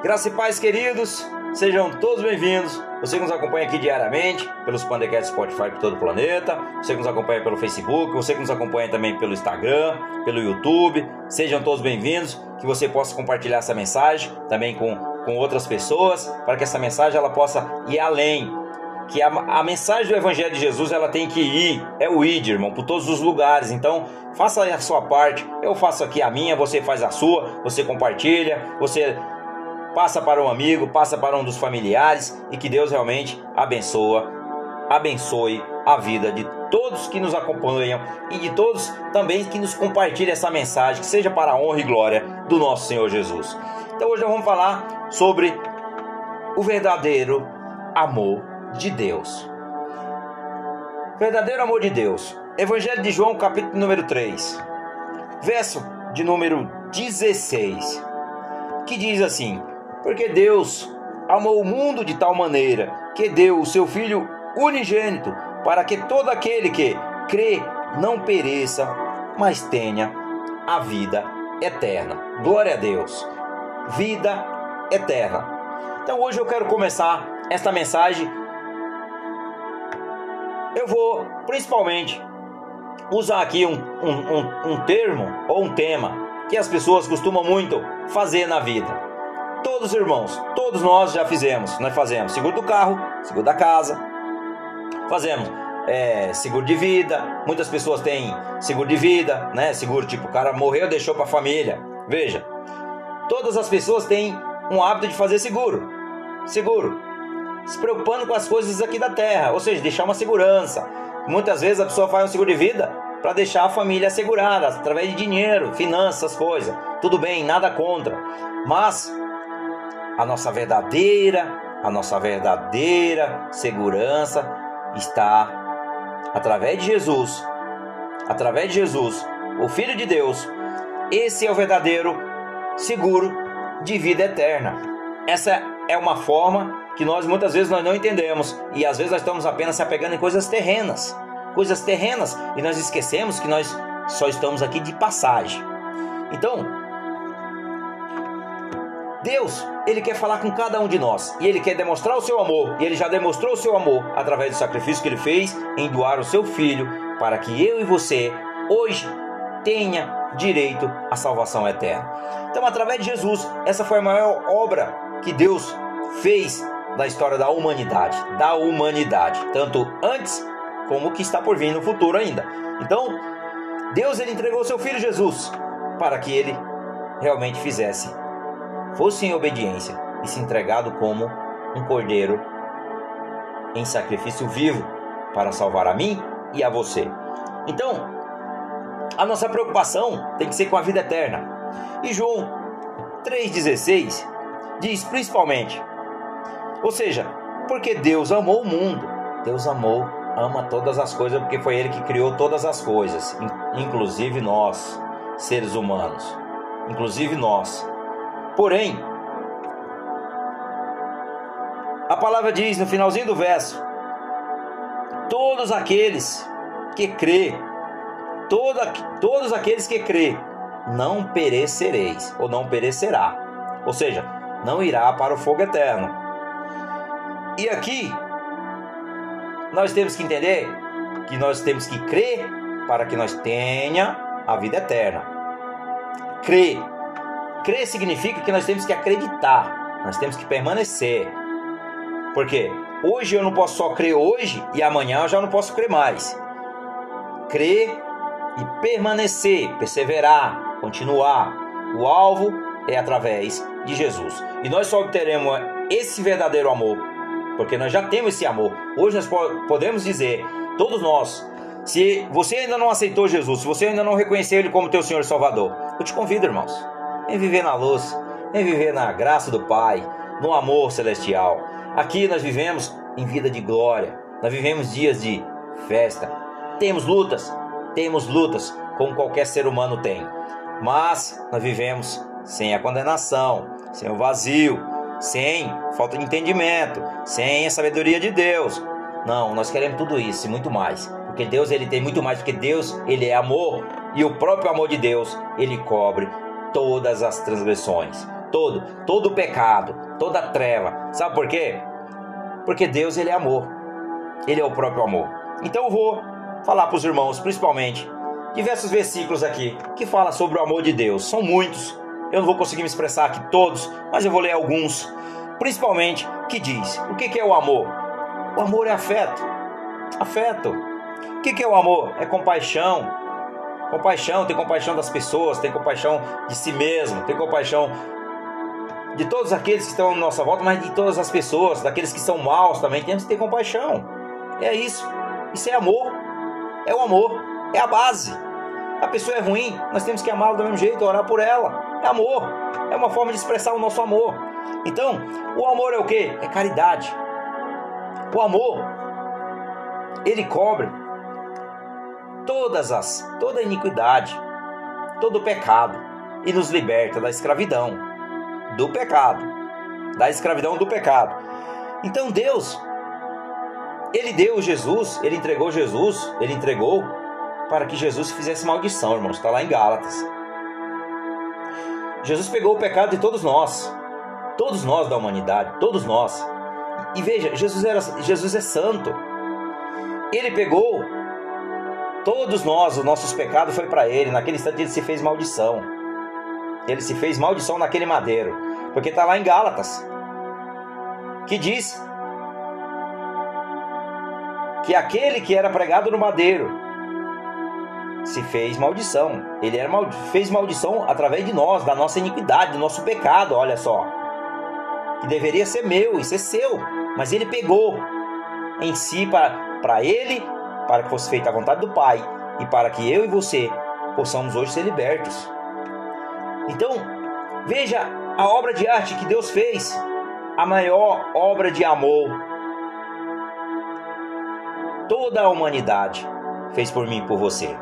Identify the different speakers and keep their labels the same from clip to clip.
Speaker 1: Graça e paz, queridos, sejam todos bem-vindos. Você que nos acompanha aqui diariamente pelos Pandecasts Spotify por todo o planeta, você que nos acompanha pelo Facebook, você que nos acompanha também pelo Instagram, pelo YouTube, sejam todos bem-vindos. Que você possa compartilhar essa mensagem também com, com outras pessoas, para que essa mensagem ela possa ir além. Que a, a mensagem do Evangelho de Jesus ela tem que ir, é o ir, irmão, por todos os lugares. Então, faça a sua parte. Eu faço aqui a minha, você faz a sua, você compartilha, você passa para um amigo, passa para um dos familiares e que Deus realmente abençoa, abençoe a vida de todos que nos acompanham e de todos também que nos compartilhem essa mensagem, que seja para a honra e glória do nosso Senhor Jesus. Então hoje nós vamos falar sobre o verdadeiro amor de Deus. Verdadeiro amor de Deus. Evangelho de João, capítulo número 3, verso de número 16, que diz assim: porque Deus amou o mundo de tal maneira que deu o seu Filho unigênito para que todo aquele que crê não pereça, mas tenha a vida eterna. Glória a Deus. Vida eterna. Então hoje eu quero começar esta mensagem. Eu vou principalmente usar aqui um, um, um, um termo ou um tema que as pessoas costumam muito fazer na vida Todos irmãos, todos nós já fizemos, nós fazemos seguro do carro, seguro da casa, fazemos é, seguro de vida. Muitas pessoas têm seguro de vida, né? Seguro tipo o cara morreu, deixou para a família. Veja, todas as pessoas têm um hábito de fazer seguro, seguro, se preocupando com as coisas aqui da terra, ou seja, deixar uma segurança. Muitas vezes a pessoa faz um seguro de vida para deixar a família assegurada através de dinheiro, finanças, coisas. Tudo bem, nada contra, mas a nossa verdadeira, a nossa verdadeira segurança está através de Jesus. Através de Jesus, o Filho de Deus. Esse é o verdadeiro seguro de vida eterna. Essa é uma forma que nós muitas vezes nós não entendemos e às vezes nós estamos apenas se apegando em coisas terrenas, coisas terrenas e nós esquecemos que nós só estamos aqui de passagem. Então, Deus, ele quer falar com cada um de nós e ele quer demonstrar o seu amor, e ele já demonstrou o seu amor através do sacrifício que ele fez em doar o seu filho para que eu e você hoje tenha direito à salvação eterna. Então, através de Jesus, essa foi a maior obra que Deus fez na história da humanidade, da humanidade, tanto antes como o que está por vir no futuro ainda. Então, Deus ele entregou seu filho Jesus para que ele realmente fizesse fosse em obediência e se entregado como um cordeiro em sacrifício vivo para salvar a mim e a você. Então, a nossa preocupação tem que ser com a vida eterna. E João 3,16 diz principalmente, ou seja, porque Deus amou o mundo, Deus amou, ama todas as coisas, porque foi Ele que criou todas as coisas, inclusive nós, seres humanos, inclusive nós. Porém, a palavra diz no finalzinho do verso: todos aqueles que crê, todos aqueles que crê, não perecereis ou não perecerá, ou seja, não irá para o fogo eterno. E aqui nós temos que entender que nós temos que crer para que nós tenha a vida eterna. Crer Crer significa que nós temos que acreditar, nós temos que permanecer. Porque hoje eu não posso só crer hoje e amanhã eu já não posso crer mais. Crer e permanecer, perseverar, continuar. O alvo é através de Jesus. E nós só obteremos esse verdadeiro amor, porque nós já temos esse amor. Hoje nós podemos dizer, todos nós, se você ainda não aceitou Jesus, se você ainda não reconheceu Ele como teu Senhor e Salvador, eu te convido, irmãos em viver na luz, em viver na graça do Pai, no amor celestial. Aqui nós vivemos em vida de glória, nós vivemos dias de festa. Temos lutas, temos lutas, como qualquer ser humano tem, mas nós vivemos sem a condenação, sem o vazio, sem falta de entendimento, sem a sabedoria de Deus. Não, nós queremos tudo isso e muito mais, porque Deus ele tem muito mais, porque Deus ele é amor e o próprio amor de Deus ele cobre todas as transgressões. todo, todo pecado, toda treva. Sabe por quê? Porque Deus ele é amor. Ele é o próprio amor. Então eu vou falar para os irmãos, principalmente, diversos versículos aqui que fala sobre o amor de Deus. São muitos. Eu não vou conseguir me expressar aqui todos, mas eu vou ler alguns, principalmente que diz: o que é o amor? O amor é afeto. Afeto. O que é o amor? É compaixão. Compaixão, tem compaixão das pessoas, tem compaixão de si mesmo, tem compaixão de todos aqueles que estão à nossa volta, mas de todas as pessoas, daqueles que são maus também, temos que ter compaixão. É isso. Isso é amor. É o amor. É a base. A pessoa é ruim, nós temos que amá-la do mesmo jeito, orar por ela. É amor. É uma forma de expressar o nosso amor. Então, o amor é o que? É caridade. O amor, ele cobre todas as, toda iniquidade, todo o pecado e nos liberta da escravidão, do pecado, da escravidão do pecado. Então Deus, ele deu Jesus, ele entregou Jesus, ele entregou para que Jesus fizesse maldição, irmãos. Está lá em Gálatas. Jesus pegou o pecado de todos nós, todos nós da humanidade, todos nós. E veja, Jesus, era, Jesus é santo. Ele pegou todos nós, os nossos pecados foi para ele. Naquele instante ele se fez maldição. Ele se fez maldição naquele madeiro, porque está lá em Gálatas, que diz que aquele que era pregado no madeiro se fez maldição. Ele era fez maldição através de nós, da nossa iniquidade, do nosso pecado, olha só. Que deveria ser meu e ser seu, mas ele pegou em si para ele, para que fosse feita a vontade do Pai e para que eu e você possamos hoje ser libertos. Então, veja a obra de arte que Deus fez, a maior obra de amor. Toda a humanidade fez por mim e por você.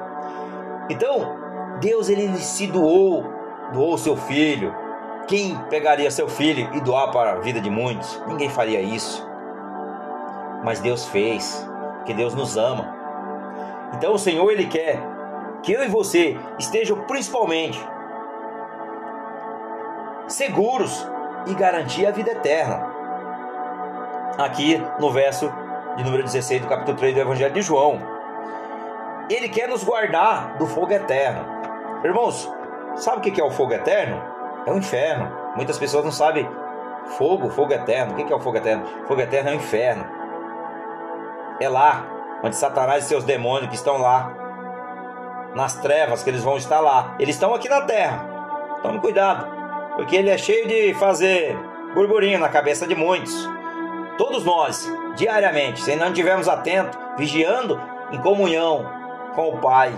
Speaker 1: Então, Deus ele se doou, doou seu filho. Quem pegaria seu filho e doar para a vida de muitos? Ninguém faria isso. Mas Deus fez, porque Deus nos ama. Então o Senhor ele quer que eu e você estejam principalmente seguros e garantir a vida eterna. Aqui no verso de número 16 do capítulo 3 do Evangelho de João. Ele quer nos guardar do fogo eterno. Irmãos, sabe o que é o fogo eterno? É o inferno. Muitas pessoas não sabem. Fogo, fogo eterno. O que é o fogo eterno? Fogo eterno é o inferno. É lá onde Satanás e seus demônios que estão lá, nas trevas, que eles vão estar lá. Eles estão aqui na terra. Tome cuidado, porque ele é cheio de fazer burburinho na cabeça de muitos. Todos nós, diariamente, se não estivermos atentos, vigiando, em comunhão, com o Pai.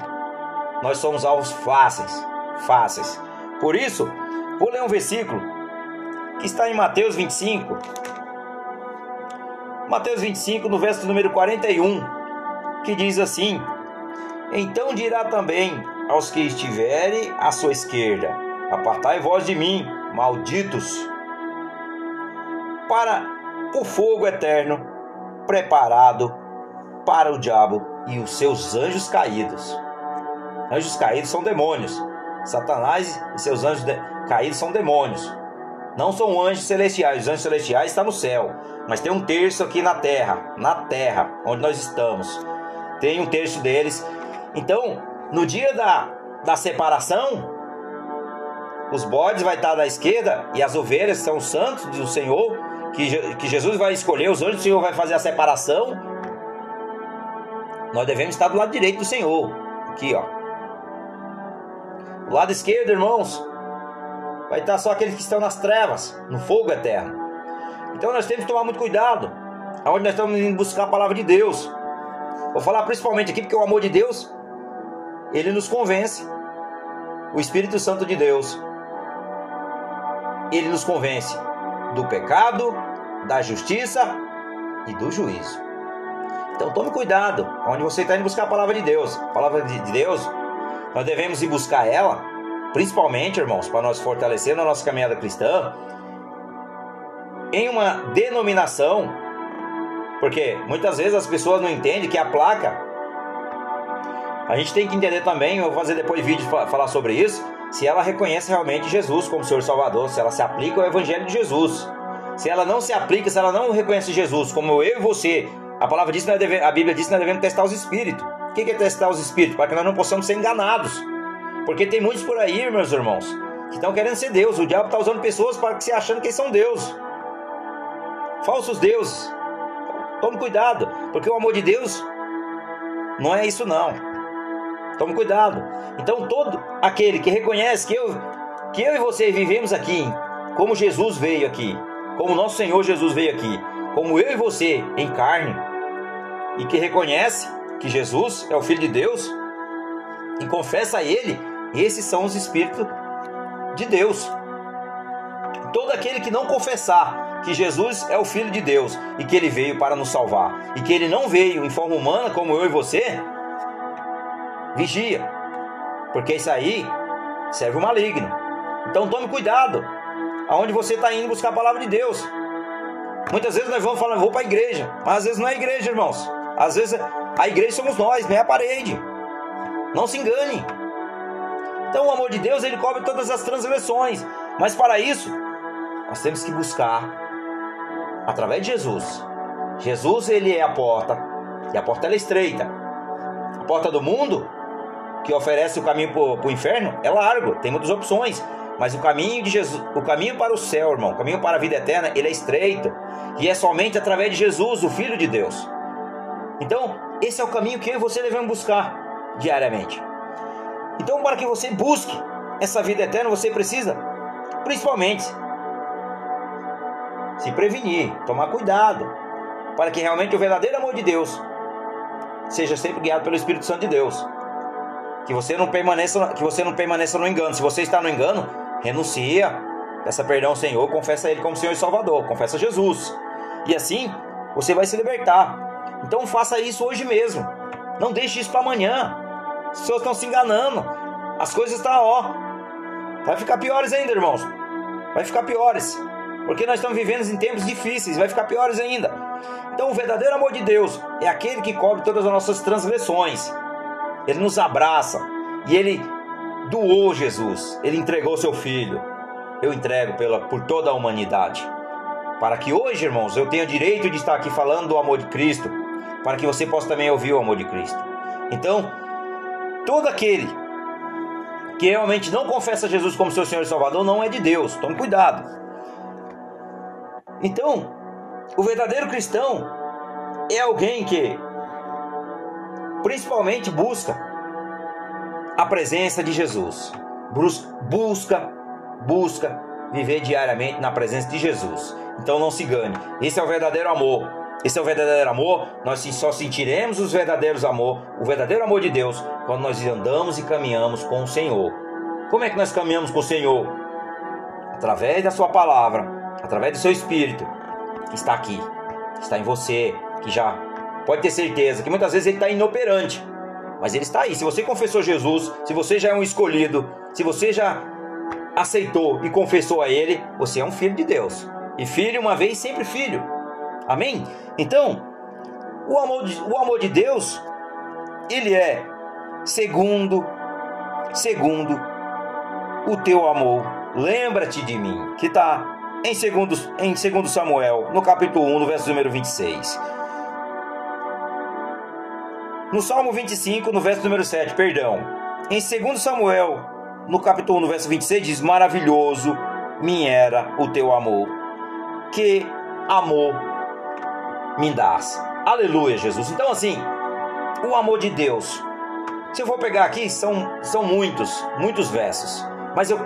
Speaker 1: Nós somos alvos fáceis, fáceis. Por isso, vou ler um versículo que está em Mateus 25. Mateus 25, no verso número 41, que diz assim: Então dirá também aos que estiverem à sua esquerda: Apartai vós de mim, malditos, para o fogo eterno preparado para o diabo e os seus anjos caídos. Anjos caídos são demônios. Satanás e seus anjos caídos são demônios. Não são anjos celestiais. Os anjos celestiais estão no céu. Mas tem um terço aqui na terra. Na terra, onde nós estamos. Tem um terço deles. Então, no dia da, da separação, os bodes vai estar da esquerda e as ovelhas são os santos do Senhor, que, que Jesus vai escolher, os anjos do Senhor vai fazer a separação nós devemos estar do lado direito do Senhor. Aqui, ó. Do lado esquerdo, irmãos, vai estar só aqueles que estão nas trevas, no fogo eterno. Então nós temos que tomar muito cuidado aonde nós estamos indo buscar a palavra de Deus. Vou falar principalmente aqui porque o amor de Deus, ele nos convence. O Espírito Santo de Deus, ele nos convence do pecado, da justiça e do juízo. Então tome cuidado onde você está indo buscar a palavra de Deus. A palavra de Deus, nós devemos ir buscar ela, principalmente, irmãos, para nós fortalecer na nossa caminhada cristã, em uma denominação, porque muitas vezes as pessoas não entendem que a placa, a gente tem que entender também, eu vou fazer depois vídeo falar sobre isso, se ela reconhece realmente Jesus como Senhor Salvador, se ela se aplica ao Evangelho de Jesus. Se ela não se aplica, se ela não reconhece Jesus como eu e você, a palavra diz, a Bíblia diz que nós devemos testar os espíritos. O que é testar os espíritos? Para que nós não possamos ser enganados. Porque tem muitos por aí, meus irmãos, que estão querendo ser Deus. O diabo está usando pessoas para que se achando que são Deus. Falsos deuses. Tome cuidado, porque o amor de Deus não é isso não. Tome cuidado. Então todo aquele que reconhece que eu, que eu e você vivemos aqui, como Jesus veio aqui, como nosso Senhor Jesus veio aqui, como eu e você em carne, e que reconhece que Jesus é o Filho de Deus e confessa a Ele, esses são os Espíritos de Deus. Todo aquele que não confessar que Jesus é o Filho de Deus e que Ele veio para nos salvar e que Ele não veio em forma humana como eu e você, vigia, porque isso aí serve o maligno. Então tome cuidado aonde você está indo buscar a palavra de Deus. Muitas vezes nós vamos falar, vou para a igreja, mas às vezes não é igreja, irmãos. Às vezes a igreja somos nós, não é a parede. Não se engane. Então o amor de Deus ele cobre todas as transgressões, mas para isso nós temos que buscar através de Jesus. Jesus ele é a porta e a porta é estreita. A porta do mundo que oferece o caminho para o inferno é largo, tem muitas opções. Mas o caminho de Jesus, o caminho para o céu, irmão, o caminho para a vida eterna, ele é estreito. E é somente através de Jesus, o Filho de Deus. Então, esse é o caminho que eu e você devemos buscar diariamente. Então, para que você busque essa vida eterna, você precisa, principalmente, se prevenir, tomar cuidado, para que realmente o verdadeiro amor de Deus seja sempre guiado pelo Espírito Santo de Deus. Que você não permaneça, que você não permaneça no engano. Se você está no engano, renuncia, peça perdão ao Senhor, confessa Ele como Senhor e Salvador, confessa Jesus. E assim você vai se libertar. Então faça isso hoje mesmo. Não deixe isso para amanhã. As pessoas estão se enganando. As coisas estão, ó. Vai ficar piores ainda, irmãos. Vai ficar piores. Porque nós estamos vivendo em tempos difíceis, vai ficar piores ainda. Então, o verdadeiro amor de Deus é aquele que cobre todas as nossas transgressões. Ele nos abraça e ele doou Jesus, ele entregou seu filho. Eu entrego pela, por toda a humanidade. Para que hoje, irmãos, eu tenha direito de estar aqui falando do amor de Cristo, para que você possa também ouvir o amor de Cristo. Então, todo aquele que realmente não confessa Jesus como seu Senhor e Salvador não é de Deus. Tome cuidado. Então, o verdadeiro cristão é alguém que principalmente busca a presença de Jesus. Busca, busca viver diariamente na presença de Jesus. Então não se engane. Esse é o verdadeiro amor. Esse é o verdadeiro amor. Nós só sentiremos os verdadeiros amor, o verdadeiro amor de Deus, quando nós andamos e caminhamos com o Senhor. Como é que nós caminhamos com o Senhor? Através da Sua palavra, através do Seu Espírito, que está aqui, que está em você, que já pode ter certeza que muitas vezes ele está inoperante mas ele está aí. Se você confessou Jesus, se você já é um escolhido, se você já aceitou e confessou a Ele, você é um filho de Deus. E filho, uma vez, sempre filho. Amém? Então, o amor de, o amor de Deus, ele é segundo, segundo o teu amor. Lembra-te de mim, que está em segundo, em segundo Samuel, no capítulo 1, no verso número 26. No Salmo 25, no verso número 7, perdão. Em 2 Samuel, no capítulo 1, no verso 26, diz: Maravilhoso me era o teu amor. Que amor me dás. Aleluia, Jesus. Então, assim, o amor de Deus. Se eu for pegar aqui, são, são muitos, muitos versos. Mas eu,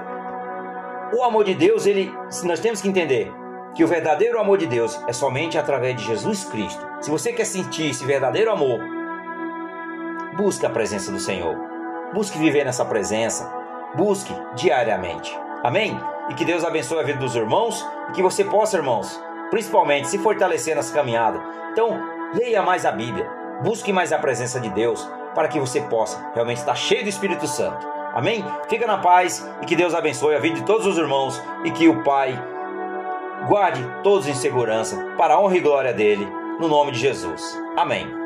Speaker 1: o amor de Deus, ele, nós temos que entender que o verdadeiro amor de Deus é somente através de Jesus Cristo. Se você quer sentir esse verdadeiro amor, Busque a presença do Senhor. Busque viver nessa presença. Busque diariamente. Amém? E que Deus abençoe a vida dos irmãos e que você possa, irmãos, principalmente se fortalecer nessa caminhada. Então, leia mais a Bíblia. Busque mais a presença de Deus para que você possa realmente estar cheio do Espírito Santo. Amém? Fica na paz e que Deus abençoe a vida de todos os irmãos e que o Pai guarde todos em segurança para a honra e glória dele, no nome de Jesus. Amém.